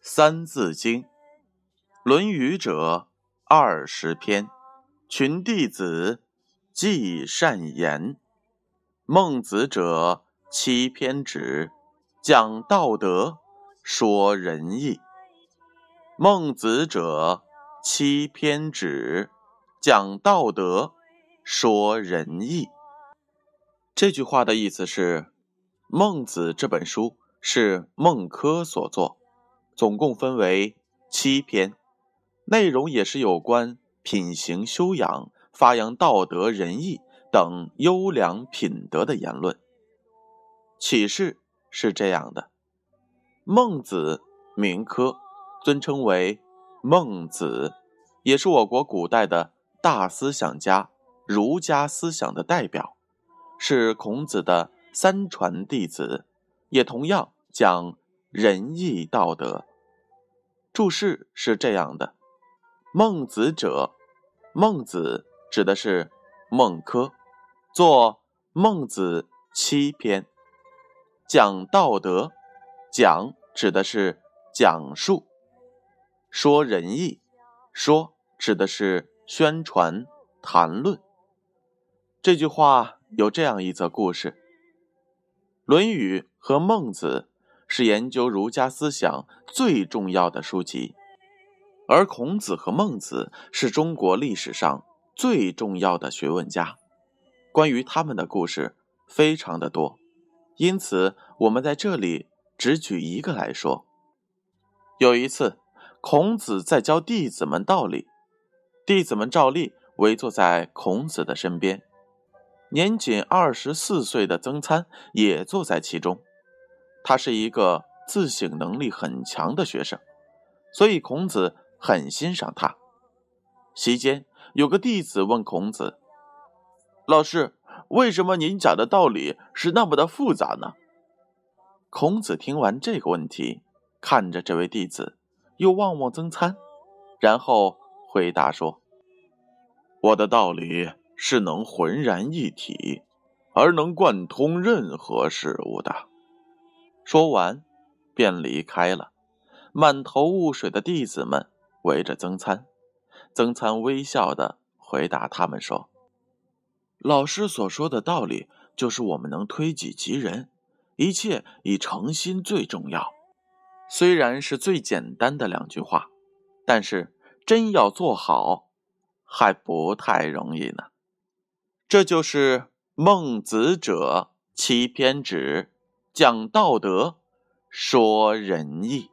三字经》，《论语》者二十篇，群弟子记善言；孟子者七篇止，讲道德，说仁义。孟子者七篇止，讲道德，说仁义。这句话的意思是，《孟子》这本书是孟轲所作。总共分为七篇，内容也是有关品行修养、发扬道德仁义等优良品德的言论。启示是这样的：孟子名轲，尊称为孟子，也是我国古代的大思想家，儒家思想的代表，是孔子的三传弟子，也同样讲。仁义道德。注释是这样的：孟子者，孟子指的是孟轲，作《孟子》七篇，讲道德，讲指的是讲述，说仁义，说指的是宣传谈论。这句话有这样一则故事：《论语》和孟子。是研究儒家思想最重要的书籍，而孔子和孟子是中国历史上最重要的学问家。关于他们的故事非常的多，因此我们在这里只举一个来说。有一次，孔子在教弟子们道理，弟子们照例围坐在孔子的身边，年仅二十四岁的曾参也坐在其中。他是一个自省能力很强的学生，所以孔子很欣赏他。席间，有个弟子问孔子：“老师，为什么您讲的道理是那么的复杂呢？”孔子听完这个问题，看着这位弟子，又望望曾参，然后回答说：“我的道理是能浑然一体，而能贯通任何事物的。”说完，便离开了。满头雾水的弟子们围着曾参，曾参微笑的回答他们说：“老师所说的道理，就是我们能推己及人，一切以诚心最重要。虽然是最简单的两句话，但是真要做好，还不太容易呢。这就是孟子者七篇止。讲道德，说仁义。